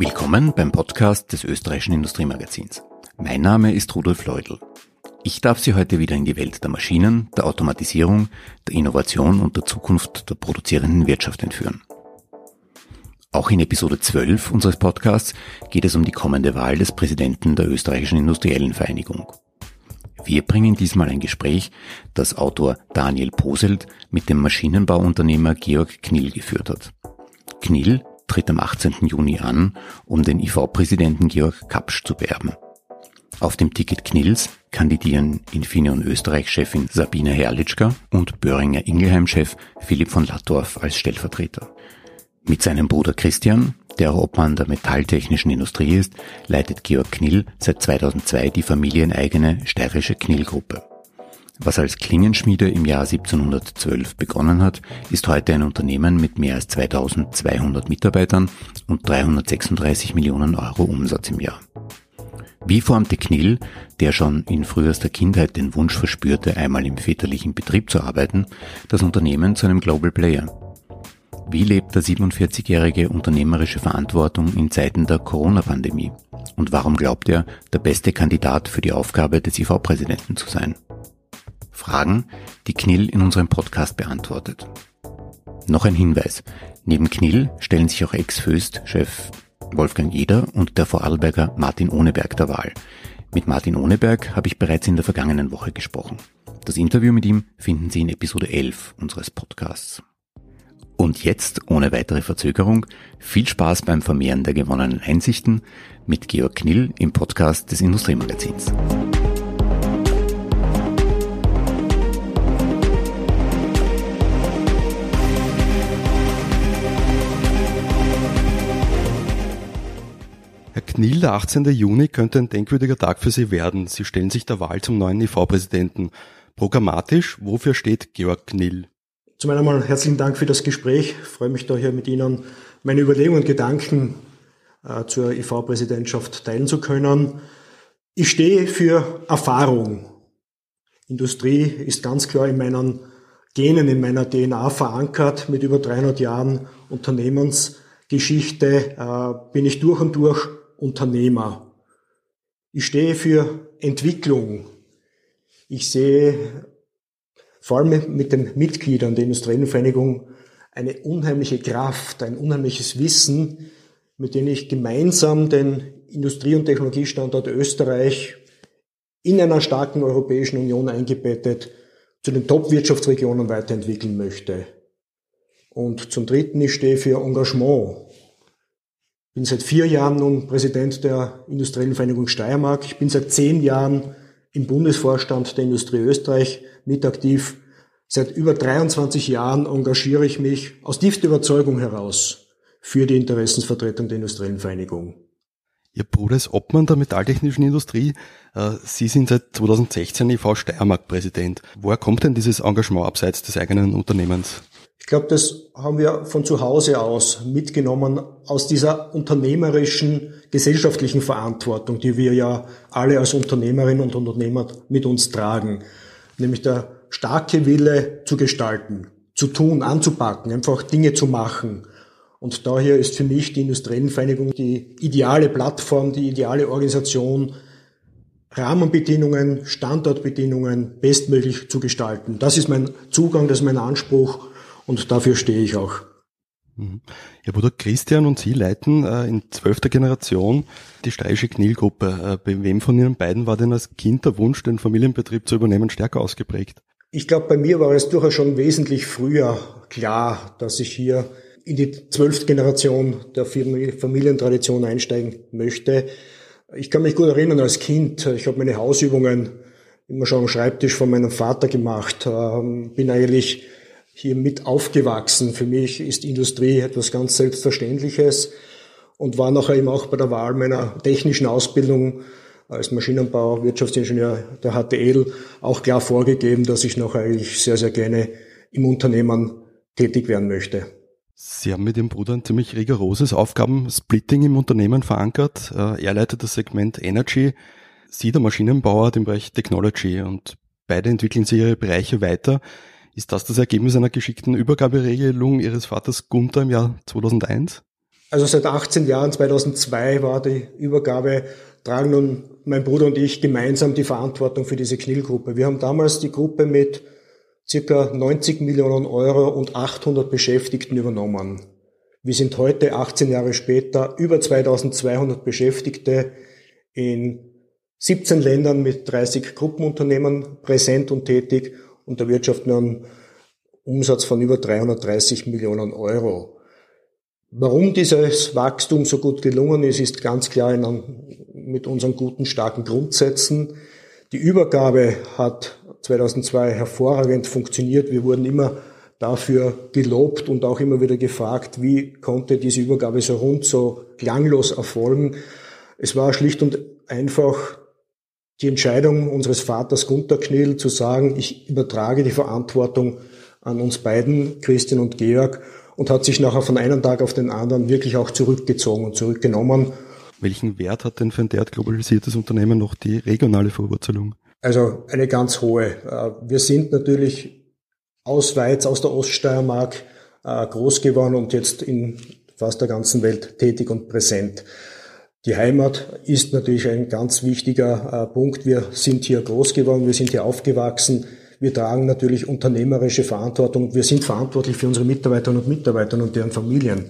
Willkommen beim Podcast des österreichischen Industriemagazins. Mein Name ist Rudolf Leudl. Ich darf Sie heute wieder in die Welt der Maschinen, der Automatisierung, der Innovation und der Zukunft der produzierenden Wirtschaft entführen. Auch in Episode 12 unseres Podcasts geht es um die kommende Wahl des Präsidenten der österreichischen Industriellen Vereinigung. Wir bringen diesmal ein Gespräch, das Autor Daniel Poselt mit dem Maschinenbauunternehmer Georg Knill geführt hat. Knill tritt am 18. Juni an, um den IV-Präsidenten Georg Kapsch zu beerben. Auf dem Ticket Knills kandidieren Infineon Österreich-Chefin Sabine Herrlichka und Böhringer Ingelheim-Chef Philipp von Lattorf als Stellvertreter. Mit seinem Bruder Christian, der Obmann der metalltechnischen Industrie ist, leitet Georg Knill seit 2002 die familieneigene steirische Knill-Gruppe. Was als Klingenschmiede im Jahr 1712 begonnen hat, ist heute ein Unternehmen mit mehr als 2200 Mitarbeitern und 336 Millionen Euro Umsatz im Jahr. Wie formte Knill, der schon in frühester Kindheit den Wunsch verspürte, einmal im väterlichen Betrieb zu arbeiten, das Unternehmen zu einem Global Player? Wie lebt der 47-jährige unternehmerische Verantwortung in Zeiten der Corona-Pandemie? Und warum glaubt er, der beste Kandidat für die Aufgabe des IV-Präsidenten zu sein? Fragen, die Knill in unserem Podcast beantwortet. Noch ein Hinweis. Neben Knill stellen sich auch Ex-Föst-Chef Wolfgang Jeder und der Vorarlberger Martin Ohneberg der Wahl. Mit Martin Ohneberg habe ich bereits in der vergangenen Woche gesprochen. Das Interview mit ihm finden Sie in Episode 11 unseres Podcasts. Und jetzt, ohne weitere Verzögerung, viel Spaß beim Vermehren der gewonnenen Einsichten mit Georg Knill im Podcast des Industriemagazins. Knill, der 18. Juni könnte ein denkwürdiger Tag für Sie werden. Sie stellen sich der Wahl zum neuen IV-Präsidenten. Programmatisch, wofür steht Georg Knill? Zum einen einmal herzlichen Dank für das Gespräch. Ich freue mich da hier mit Ihnen meine Überlegungen und Gedanken äh, zur IV-Präsidentschaft teilen zu können. Ich stehe für Erfahrung. Industrie ist ganz klar in meinen Genen, in meiner DNA verankert. Mit über 300 Jahren Unternehmensgeschichte äh, bin ich durch und durch Unternehmer. Ich stehe für Entwicklung. Ich sehe vor allem mit den Mitgliedern der Industriellen Vereinigung eine unheimliche Kraft, ein unheimliches Wissen, mit dem ich gemeinsam den Industrie- und Technologiestandort Österreich in einer starken Europäischen Union eingebettet zu den Top-Wirtschaftsregionen weiterentwickeln möchte. Und zum Dritten, ich stehe für Engagement bin seit vier Jahren nun Präsident der Industriellen Vereinigung Steiermark. Ich bin seit zehn Jahren im Bundesvorstand der Industrie Österreich mit aktiv. Seit über 23 Jahren engagiere ich mich aus tiefster Überzeugung heraus für die Interessensvertretung der Industriellen Vereinigung. Ihr Bruder ist Obmann der metalltechnischen Industrie. Äh, Sie sind seit 2016 EV Steiermark Präsident. Woher kommt denn dieses Engagement abseits des eigenen Unternehmens? Ich glaube, das haben wir von zu Hause aus mitgenommen aus dieser unternehmerischen, gesellschaftlichen Verantwortung, die wir ja alle als Unternehmerinnen und Unternehmer mit uns tragen. Nämlich der starke Wille zu gestalten, zu tun, anzupacken, einfach Dinge zu machen. Und daher ist für mich die Industriellenvereinigung die ideale Plattform, die ideale Organisation, Rahmenbedingungen, Standortbedingungen bestmöglich zu gestalten. Das ist mein Zugang, das ist mein Anspruch und dafür stehe ich auch. Mhm. Ihr Bruder Christian und Sie leiten äh, in zwölfter Generation die steirische Knillgruppe. Äh, bei wem von Ihnen beiden war denn als Kind der Wunsch, den Familienbetrieb zu übernehmen, stärker ausgeprägt? Ich glaube, bei mir war es durchaus schon wesentlich früher klar, dass ich hier in die zwölfte Generation der Familientradition einsteigen möchte. Ich kann mich gut erinnern als Kind, ich habe meine Hausübungen immer schon am Schreibtisch von meinem Vater gemacht, ähm, bin eigentlich hier mit aufgewachsen. Für mich ist Industrie etwas ganz Selbstverständliches und war nachher eben auch bei der Wahl meiner technischen Ausbildung als Maschinenbau, Wirtschaftsingenieur der HTL auch klar vorgegeben, dass ich noch eigentlich sehr, sehr gerne im Unternehmen tätig werden möchte. Sie haben mit Ihrem Bruder ein ziemlich rigoroses Aufgabensplitting im Unternehmen verankert. Äh, er leitet das Segment Energy, Sie der Maschinenbauer den Bereich Technology und beide entwickeln Sie ihre Bereiche weiter. Ist das das Ergebnis einer geschickten Übergaberegelung Ihres Vaters Gunther im Jahr 2001? Also seit 18 Jahren, 2002 war die Übergabe, tragen nun mein Bruder und ich gemeinsam die Verantwortung für diese Knillgruppe. Wir haben damals die Gruppe mit circa 90 Millionen Euro und 800 Beschäftigten übernommen. Wir sind heute, 18 Jahre später, über 2200 Beschäftigte in 17 Ländern mit 30 Gruppenunternehmen präsent und tätig und erwirtschaften einen Umsatz von über 330 Millionen Euro. Warum dieses Wachstum so gut gelungen ist, ist ganz klar in, mit unseren guten, starken Grundsätzen. Die Übergabe hat 2002 hervorragend funktioniert. Wir wurden immer dafür gelobt und auch immer wieder gefragt, wie konnte diese Übergabe so rund, so klanglos erfolgen. Es war schlicht und einfach die Entscheidung unseres Vaters Gunter Knill zu sagen, ich übertrage die Verantwortung an uns beiden, Christian und Georg, und hat sich nachher von einem Tag auf den anderen wirklich auch zurückgezogen und zurückgenommen. Welchen Wert hat denn für ein derart globalisiertes Unternehmen noch die regionale Verwurzelung? Also eine ganz hohe. Äh, wir sind natürlich aus Weiz, aus der Oststeiermark äh, groß geworden und jetzt in fast der ganzen Welt tätig und präsent. Die Heimat ist natürlich ein ganz wichtiger äh, Punkt. Wir sind hier groß geworden, wir sind hier aufgewachsen. Wir tragen natürlich unternehmerische Verantwortung. Wir sind verantwortlich für unsere Mitarbeiterinnen und Mitarbeiter und deren Familien.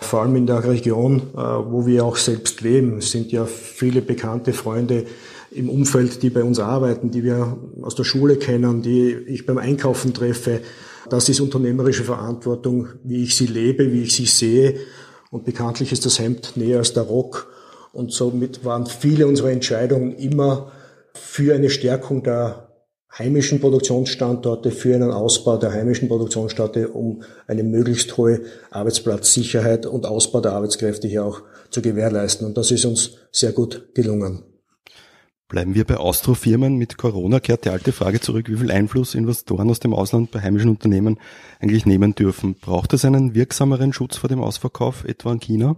Vor allem in der Region, wo wir auch selbst leben, es sind ja viele bekannte Freunde im Umfeld, die bei uns arbeiten, die wir aus der Schule kennen, die ich beim Einkaufen treffe. Das ist unternehmerische Verantwortung, wie ich sie lebe, wie ich sie sehe. Und bekanntlich ist das Hemd näher als der Rock. Und somit waren viele unserer Entscheidungen immer für eine Stärkung der heimischen Produktionsstandorte, für einen Ausbau der heimischen Produktionsstandorte, um eine möglichst hohe Arbeitsplatzsicherheit und Ausbau der Arbeitskräfte hier auch zu gewährleisten. Und das ist uns sehr gut gelungen. Bleiben wir bei Austrofirmen. Mit Corona kehrt die alte Frage zurück, wie viel Einfluss Investoren aus dem Ausland bei heimischen Unternehmen eigentlich nehmen dürfen. Braucht es einen wirksameren Schutz vor dem Ausverkauf, etwa in China?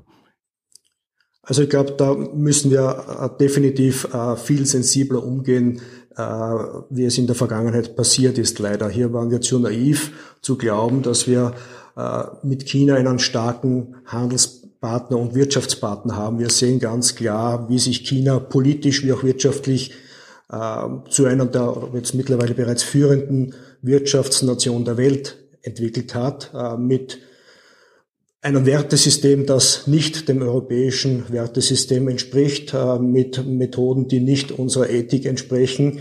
Also ich glaube, da müssen wir äh, definitiv äh, viel sensibler umgehen, äh, wie es in der Vergangenheit passiert ist, leider. Hier waren wir zu naiv zu glauben, dass wir mit China einen starken Handels Partner und Wirtschaftspartner haben. Wir sehen ganz klar, wie sich China politisch wie auch wirtschaftlich zu einer der jetzt mittlerweile bereits führenden Wirtschaftsnation der Welt entwickelt hat, mit einem Wertesystem, das nicht dem europäischen Wertesystem entspricht, äh, mit Methoden, die nicht unserer Ethik entsprechen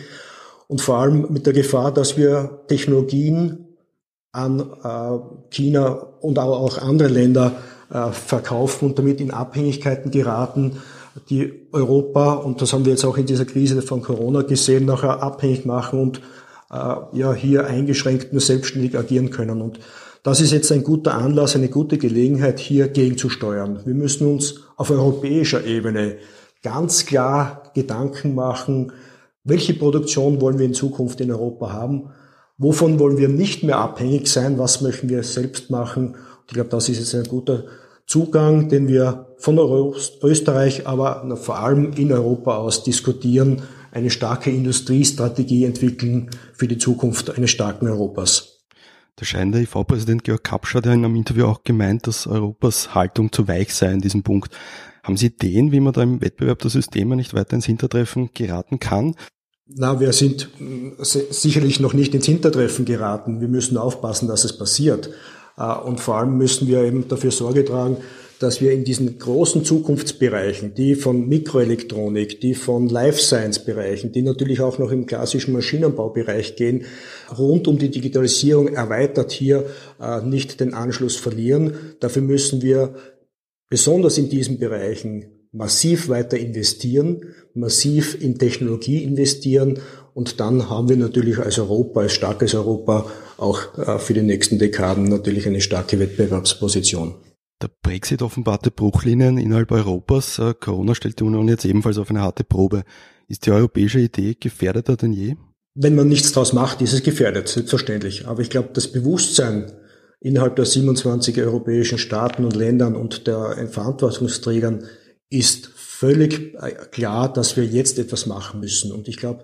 und vor allem mit der Gefahr, dass wir Technologien an äh, China und auch andere Länder äh, verkaufen und damit in Abhängigkeiten geraten, die Europa, und das haben wir jetzt auch in dieser Krise von Corona gesehen, nachher abhängig machen und ja hier eingeschränkt nur selbstständig agieren können. Und das ist jetzt ein guter Anlass, eine gute Gelegenheit, hier gegenzusteuern. Wir müssen uns auf europäischer Ebene ganz klar Gedanken machen, welche Produktion wollen wir in Zukunft in Europa haben, wovon wollen wir nicht mehr abhängig sein, was möchten wir selbst machen ich glaube, das ist jetzt ein guter Zugang, den wir von Österreich, aber vor allem in Europa aus diskutieren, eine starke Industriestrategie entwickeln für die Zukunft eines starken Europas. Der scheint der IV-Präsident Georg Kapsch hat ja in einem Interview auch gemeint, dass Europas Haltung zu weich sei in diesem Punkt. Haben Sie Ideen, wie man da im Wettbewerb der Systeme nicht weiter ins Hintertreffen geraten kann? Na, wir sind äh, sicherlich noch nicht ins Hintertreffen geraten. Wir müssen aufpassen, dass es passiert. Äh, und vor allem müssen wir eben dafür Sorge tragen, dass wir in diesen großen Zukunftsbereichen, die von Mikroelektronik, die von Life Science Bereichen, die natürlich auch noch im klassischen Maschinenbaubereich gehen, rund um die Digitalisierung erweitert hier äh, nicht den Anschluss verlieren. Dafür müssen wir besonders in diesen Bereichen massiv weiter investieren, massiv in Technologie investieren und dann haben wir natürlich als Europa, als starkes Europa auch äh, für die nächsten Dekaden natürlich eine starke Wettbewerbsposition. Der Brexit offenbarte Bruchlinien innerhalb Europas. Äh, Corona stellt die Union jetzt ebenfalls auf eine harte Probe. Ist die europäische Idee gefährdeter denn je? Wenn man nichts daraus macht, ist es gefährdet, selbstverständlich. Aber ich glaube, das Bewusstsein innerhalb der 27 europäischen Staaten und Ländern und der Verantwortungsträgern ist völlig äh, klar, dass wir jetzt etwas machen müssen. Und ich glaube,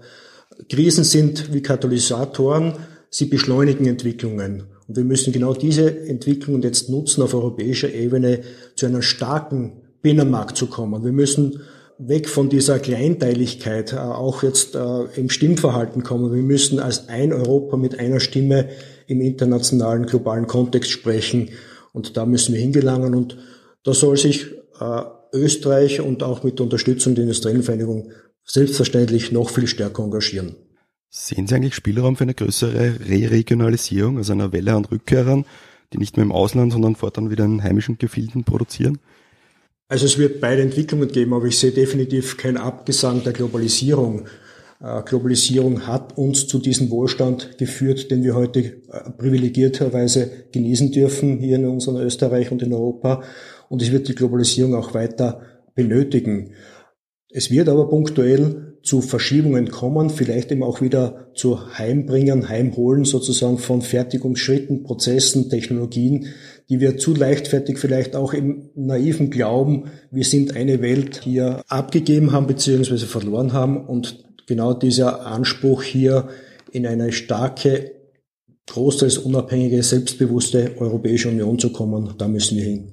Krisen sind wie Katalysatoren, sie beschleunigen Entwicklungen. Und wir müssen genau diese Entwicklung jetzt nutzen, auf europäischer Ebene zu einer starken Binnenmarkt zu kommen. Wir müssen weg von dieser Kleinteiligkeit äh, auch jetzt äh, im Stimmverhalten kommen. Wir müssen als ein Europa mit einer Stimme im internationalen, globalen Kontext sprechen. Und da müssen wir hingelangen. Und da soll sich äh, Österreich und auch mit der Unterstützung der Industriellenvereinigung selbstverständlich noch viel stärker engagieren. Sehen Sie eigentlich Spielraum für eine größere Re-Regionalisierung, also einer Welle an Rückkehrern, die nicht mehr im Ausland, sondern fortan wieder in heimischen Gefilden produzieren? Also es wird beide Entwicklungen geben, aber ich sehe definitiv kein Abgesang der Globalisierung. Äh, Globalisierung hat uns zu diesem Wohlstand geführt, den wir heute äh, privilegierterweise genießen dürfen hier in unserem Österreich und in Europa. Und es wird die Globalisierung auch weiter benötigen. Es wird aber punktuell zu Verschiebungen kommen, vielleicht eben auch wieder zu Heimbringen, Heimholen sozusagen von Fertigungsschritten, Prozessen, Technologien, die wir zu leichtfertig vielleicht auch im naiven Glauben, wir sind eine Welt hier abgegeben haben bzw. verloren haben und genau dieser Anspruch hier in eine starke, großteils unabhängige, selbstbewusste Europäische Union zu kommen, da müssen wir hin.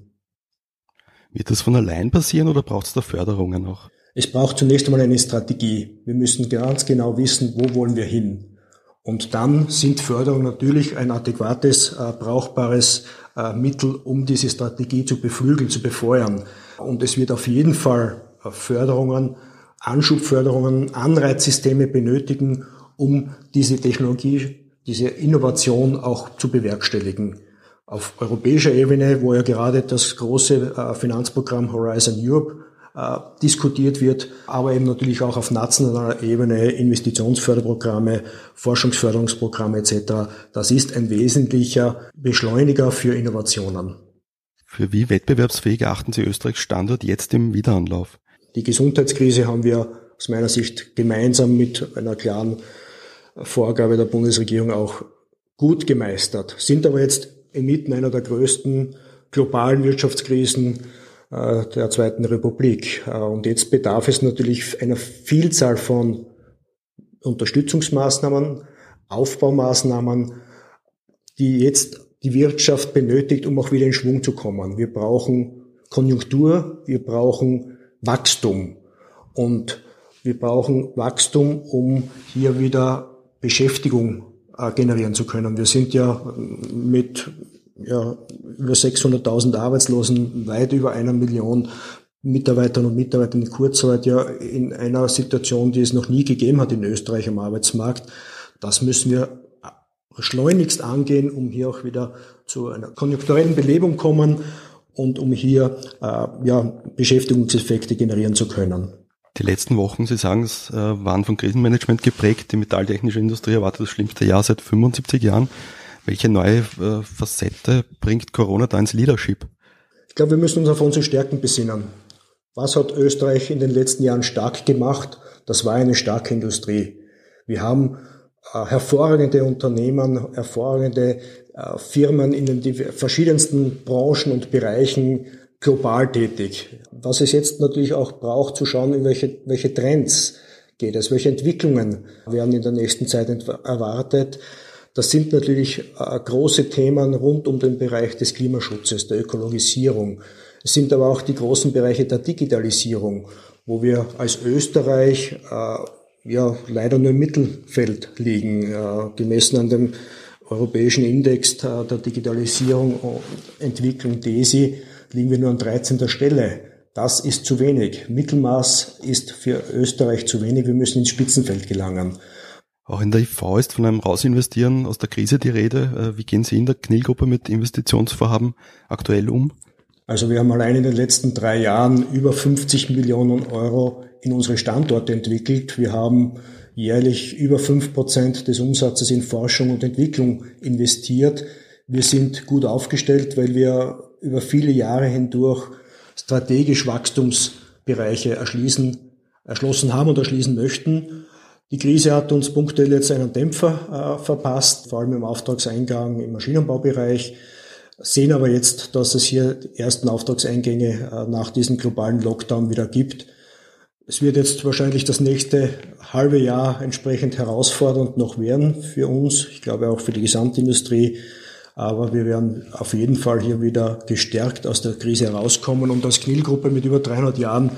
Wird das von allein passieren oder braucht es da Förderungen noch? Es braucht zunächst einmal eine Strategie. Wir müssen ganz genau wissen, wo wollen wir hin. Und dann sind Förderungen natürlich ein adäquates, äh, brauchbares äh, Mittel, um diese Strategie zu beflügeln, zu befeuern. Und es wird auf jeden Fall äh, Förderungen, Anschubförderungen, Anreizsysteme benötigen, um diese Technologie, diese Innovation auch zu bewerkstelligen. Auf europäischer Ebene, wo ja gerade das große äh, Finanzprogramm Horizon Europe äh, diskutiert wird, aber eben natürlich auch auf nationaler Ebene Investitionsförderprogramme, Forschungsförderungsprogramme etc. Das ist ein wesentlicher Beschleuniger für Innovationen. Für wie wettbewerbsfähig achten Sie Österreichs Standort jetzt im Wiederanlauf? Die Gesundheitskrise haben wir aus meiner Sicht gemeinsam mit einer klaren Vorgabe der Bundesregierung auch gut gemeistert, sind aber jetzt inmitten einer der größten globalen Wirtschaftskrisen der Zweiten Republik. Äh, und jetzt bedarf es natürlich einer Vielzahl von Unterstützungsmaßnahmen, Aufbaumaßnahmen, die jetzt die Wirtschaft benötigt, um auch wieder in Schwung zu kommen. Wir brauchen Konjunktur, wir brauchen Wachstum und wir brauchen Wachstum, um hier wieder Beschäftigung äh, generieren zu können. Wir sind ja mit ja, über 600.000 Arbeitslosen, weit über einer Million Mitarbeitern und Mitarbeitern in Kurzarbeit ja in einer Situation, die es noch nie gegeben hat in Österreich am Arbeitsmarkt. Das müssen wir schleunigst angehen, um hier auch wieder zu einer konjunkturellen Belebung kommen und um hier äh, ja, Beschäftigungseffekte generieren zu können. Die letzten Wochen, Sie sagen es, äh, waren von Krisenmanagement geprägt. Die metalltechnische Industrie erwartet das schlimmste Jahr seit 75 Jahren. Welche neue äh, Facette bringt Corona da ins Leadership? Ich glaube, wir müssen uns auf unsere Stärken besinnen. Was hat Österreich in den letzten Jahren stark gemacht? Das war eine starke Industrie. Wir haben äh, hervorragende Unternehmen, hervorragende äh, Firmen in den verschiedensten Branchen und Bereichen global tätig. Was es jetzt natürlich auch braucht, zu schauen, in welche, welche Trends geht es, welche Entwicklungen werden in der nächsten Zeit erwartet. Das sind natürlich äh, große Themen rund um den Bereich des Klimaschutzes, der Ökologisierung. Es sind aber auch die großen Bereiche der Digitalisierung, wo wir als Österreich äh, ja leider nur im Mittelfeld liegen, äh, gemessen an dem europäischen Index der Digitalisierung und Entwicklung DESI liegen wir nur an 13. Stelle. Das ist zu wenig. Mittelmaß ist für Österreich zu wenig. Wir müssen ins Spitzenfeld gelangen. Auch in der IV ist von einem Rausinvestieren aus der Krise die Rede. Äh, wie gehen Sie in der Knillgruppe mit Investitionsvorhaben aktuell um? Also wir haben allein in den letzten drei Jahren über 50 Millionen Euro in unsere Standorte entwickelt. Wir haben jährlich über fünf Prozent des Umsatzes in Forschung und Entwicklung investiert. Wir sind gut aufgestellt, weil wir über viele Jahre hindurch strategisch Wachstumsbereiche erschließen, erschlossen haben und erschließen möchten. Die Krise hat uns punktuell jetzt einen Dämpfer äh, verpasst, vor allem im Auftragseingang im Maschinenbaubereich, sehen aber jetzt, dass es hier die ersten Auftragseingänge äh, nach diesem globalen Lockdown wieder gibt. Es wird jetzt wahrscheinlich das nächste halbe Jahr entsprechend herausfordernd noch werden für uns, ich glaube auch für die Gesamtindustrie. Aber wir werden auf jeden Fall hier wieder gestärkt aus der Krise herauskommen. Und als Knil-Gruppe mit über 300 Jahren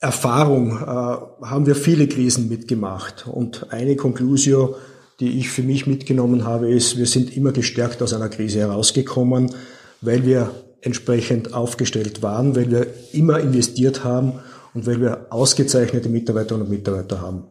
Erfahrung äh, haben wir viele Krisen mitgemacht. Und eine Conclusio, die ich für mich mitgenommen habe, ist, wir sind immer gestärkt aus einer Krise herausgekommen, weil wir entsprechend aufgestellt waren, weil wir immer investiert haben und weil wir ausgezeichnete Mitarbeiterinnen und Mitarbeiter haben.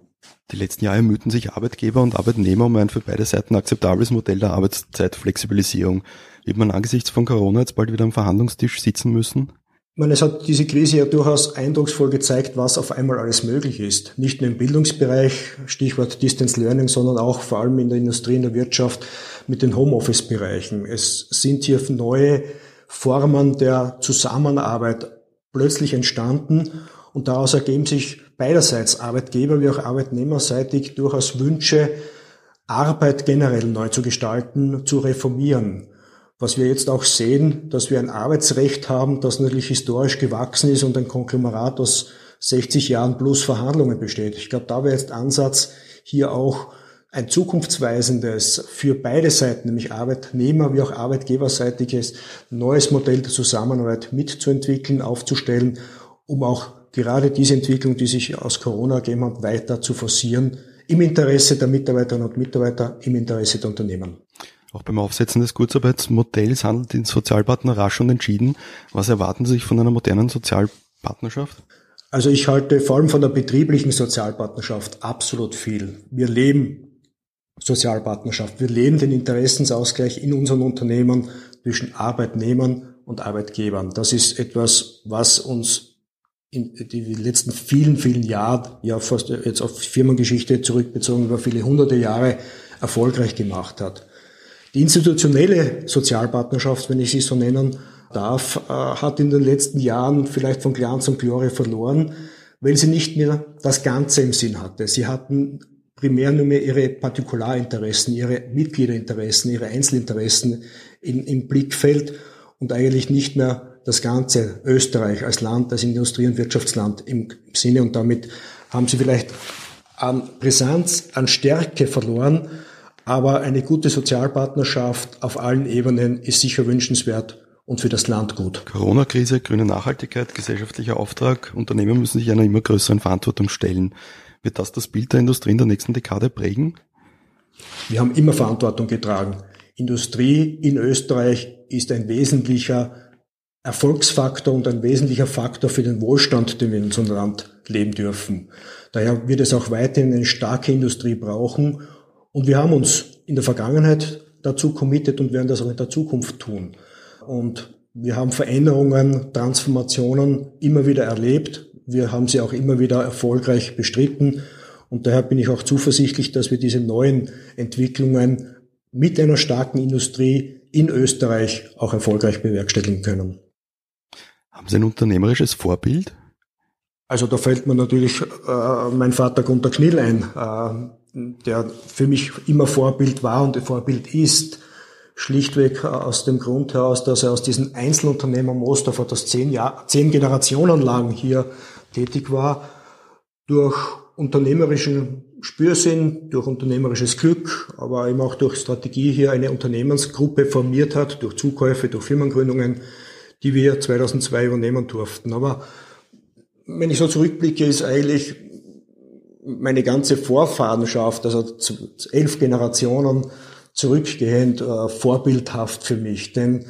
Die letzten Jahre mühten sich Arbeitgeber und Arbeitnehmer um ein für beide Seiten akzeptables Modell der Arbeitszeitflexibilisierung. Wird man angesichts von Corona jetzt bald wieder am Verhandlungstisch sitzen müssen? Ich meine, es hat diese Krise ja durchaus eindrucksvoll gezeigt, was auf einmal alles möglich ist. Nicht nur im Bildungsbereich, Stichwort Distance Learning, sondern auch vor allem in der Industrie, in der Wirtschaft mit den Homeoffice-Bereichen. Es sind hier neue Formen der Zusammenarbeit plötzlich entstanden und daraus ergeben sich beiderseits Arbeitgeber wie auch Arbeitnehmerseitig durchaus Wünsche, Arbeit generell neu zu gestalten, zu reformieren. Was wir jetzt auch sehen, dass wir ein Arbeitsrecht haben, das natürlich historisch gewachsen ist und ein Konglomerat aus 60 Jahren plus Verhandlungen besteht. Ich glaube, da wäre jetzt Ansatz, hier auch ein zukunftsweisendes für beide Seiten, nämlich Arbeitnehmer wie auch Arbeitgeberseitiges, neues Modell der Zusammenarbeit mitzuentwickeln, aufzustellen, um auch gerade diese Entwicklung, die sich aus Corona ergeben hat, weiter zu forcieren, im Interesse der Mitarbeiterinnen und Mitarbeiter, im Interesse der Unternehmen. Auch beim Aufsetzen des Kurzarbeitsmodells handelt die Sozialpartner rasch und entschieden. Was erwarten Sie sich von einer modernen Sozialpartnerschaft? Also ich halte vor allem von der betrieblichen Sozialpartnerschaft absolut viel. Wir leben Sozialpartnerschaft. Wir leben den Interessensausgleich in unseren Unternehmen zwischen Arbeitnehmern und Arbeitgebern. Das ist etwas, was uns in die letzten vielen, vielen Jahre, ja fast jetzt auf Firmengeschichte zurückbezogen, über viele hunderte Jahre erfolgreich gemacht hat. Die institutionelle Sozialpartnerschaft, wenn ich sie so nennen darf, äh, hat in den letzten Jahren vielleicht von Glanz und Glorie verloren, weil sie nicht mehr das Ganze im Sinn hatte. Sie hatten primär nur mehr ihre Partikularinteressen, ihre Mitgliederinteressen, ihre Einzelinteressen in, im Blickfeld und eigentlich nicht mehr das ganze Österreich als Land, als Industrie- und Wirtschaftsland im Sinne und damit haben sie vielleicht an Brisanz, an Stärke verloren, aber eine gute Sozialpartnerschaft auf allen Ebenen ist sicher wünschenswert und für das Land gut. Corona-Krise, grüne Nachhaltigkeit, gesellschaftlicher Auftrag. Unternehmen müssen sich einer immer größeren Verantwortung stellen. Wird das das Bild der Industrie in der nächsten Dekade prägen? Wir haben immer Verantwortung getragen. Industrie in Österreich ist ein wesentlicher Erfolgsfaktor und ein wesentlicher Faktor für den Wohlstand, den wir in unserem Land leben dürfen. Daher wird es auch weiterhin eine starke Industrie brauchen. Und wir haben uns in der Vergangenheit dazu committed und werden das auch in der Zukunft tun. Und wir haben Veränderungen, Transformationen immer wieder erlebt. Wir haben sie auch immer wieder erfolgreich bestritten. Und daher bin ich auch zuversichtlich, dass wir diese neuen Entwicklungen mit einer starken Industrie in Österreich auch erfolgreich bewerkstelligen können. Haben Sie ein unternehmerisches Vorbild? Also da fällt mir natürlich äh, mein Vater Gunter Knill ein, äh, der für mich immer Vorbild war und Vorbild ist. Schlichtweg aus dem Grund heraus, dass er aus diesem Einzelunternehmer Mostorf, das zehn, Jahr, zehn Generationen lang hier tätig war, durch unternehmerischen Spürsinn, durch unternehmerisches Glück, aber eben auch durch Strategie hier eine Unternehmensgruppe formiert hat, durch Zukäufe, durch Firmengründungen, die wir 2002 übernehmen durften. Aber wenn ich so zurückblicke, ist eigentlich meine ganze Vorfahrenschaft, also elf Generationen zurückgehend, äh, vorbildhaft für mich. Denn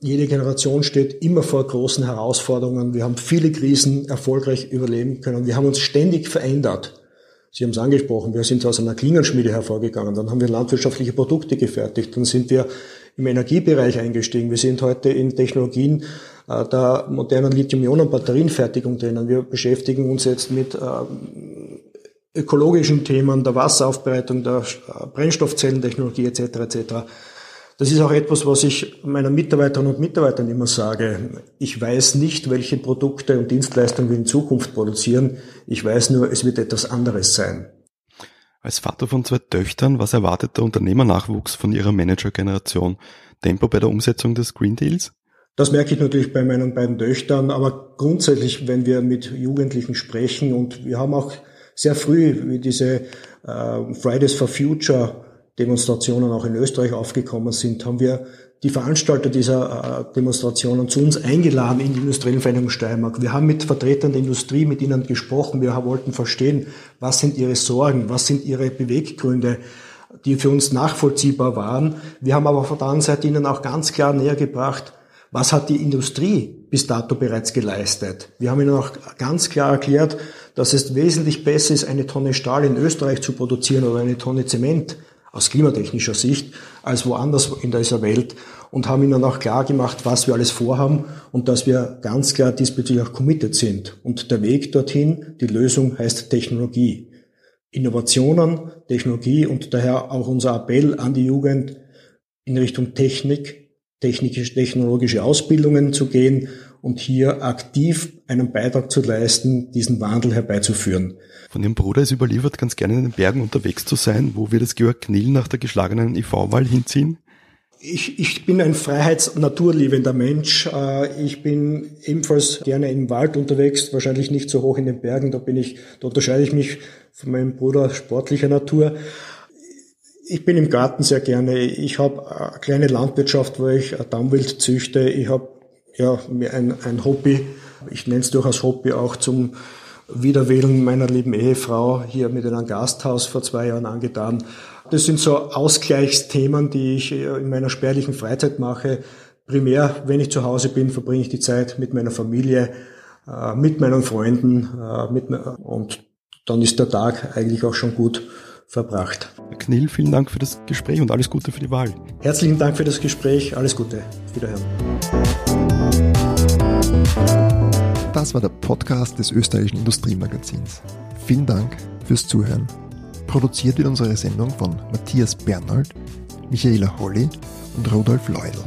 jede Generation steht immer vor großen Herausforderungen. Wir haben viele Krisen erfolgreich überleben können. Wir haben uns ständig verändert. Sie haben es angesprochen, wir sind aus einer Klingenschmiede hervorgegangen, dann haben wir landwirtschaftliche Produkte gefertigt, dann sind wir im Energiebereich eingestiegen, wir sind heute in Technologien äh, der modernen Lithium-Ionen-Batterienfertigung drinnen, wir beschäftigen uns jetzt mit äh, ökologischen Themen, der Wasseraufbereitung, der Brennstoffzellentechnologie etc. etc. Das ist auch etwas, was ich meinen Mitarbeiterinnen und Mitarbeitern immer sage. Ich weiß nicht, welche Produkte und Dienstleistungen wir in Zukunft produzieren. Ich weiß nur, es wird etwas anderes sein. Als Vater von zwei Töchtern, was erwartet der Unternehmernachwuchs von Ihrer Managergeneration? Tempo bei der Umsetzung des Green Deals? Das merke ich natürlich bei meinen beiden Töchtern, aber grundsätzlich, wenn wir mit Jugendlichen sprechen und wir haben auch sehr früh wie diese äh, Fridays for Future Demonstrationen auch in Österreich aufgekommen sind, haben wir die Veranstalter dieser äh, Demonstrationen zu uns eingeladen in die industriellen Vereinigung Steiermark. Wir haben mit Vertretern der Industrie mit ihnen gesprochen. Wir wollten verstehen, was sind ihre Sorgen, was sind ihre Beweggründe, die für uns nachvollziehbar waren. Wir haben aber auf der anderen Seite ihnen auch ganz klar näher gebracht, was hat die Industrie bis dato bereits geleistet. Wir haben ihnen auch ganz klar erklärt, dass es wesentlich besser ist, eine Tonne Stahl in Österreich zu produzieren oder eine Tonne Zement aus klimatechnischer Sicht als woanders in dieser Welt und haben ihnen auch klar gemacht, was wir alles vorhaben und dass wir ganz klar diesbezüglich auch committed sind. Und der Weg dorthin, die Lösung heißt Technologie. Innovationen, Technologie und daher auch unser Appell an die Jugend in Richtung Technik, technologische Ausbildungen zu gehen und hier aktiv einen Beitrag zu leisten, diesen Wandel herbeizuführen. Von Ihrem Bruder ist überliefert, ganz gerne in den Bergen unterwegs zu sein. Wo wird es Georg Knill nach der geschlagenen IV-Wahl hinziehen? Ich, ich bin ein freiheits-naturliebender Mensch. Äh, ich bin ebenfalls gerne im Wald unterwegs, wahrscheinlich nicht so hoch in den Bergen. Da bin ich, da unterscheide ich mich von meinem Bruder sportlicher Natur. Ich bin im Garten sehr gerne. Ich habe eine kleine Landwirtschaft, wo ich Dammwild züchte. Ich habe ja ein, ein Hobby. Ich nenne es durchaus Hobby auch zum Wiederwählen meiner lieben Ehefrau hier mit einem Gasthaus vor zwei Jahren angetan. Das sind so Ausgleichsthemen, die ich äh, in meiner spärlichen Freizeit mache. Primär, wenn ich zu Hause bin, verbringe ich die Zeit mit meiner Familie, äh, mit meinen Freunden äh, mit, und dann ist der Tag eigentlich auch schon gut verbracht. Herr Knill, vielen Dank für das Gespräch und alles Gute für die Wahl. Herzlichen Dank für das Gespräch. Alles Gute. Wiederhören. Das war der Podcast des österreichischen Industriemagazins. Vielen Dank fürs Zuhören. Produziert wird unsere Sendung von Matthias Bernhold, Michaela Holly und Rudolf Leudl.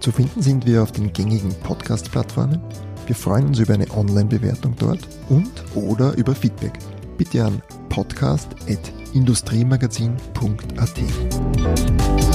Zu finden sind wir auf den gängigen Podcast-Plattformen. Wir freuen uns über eine Online-Bewertung dort und oder über Feedback. Bitte an podcast.industriemagazin.at.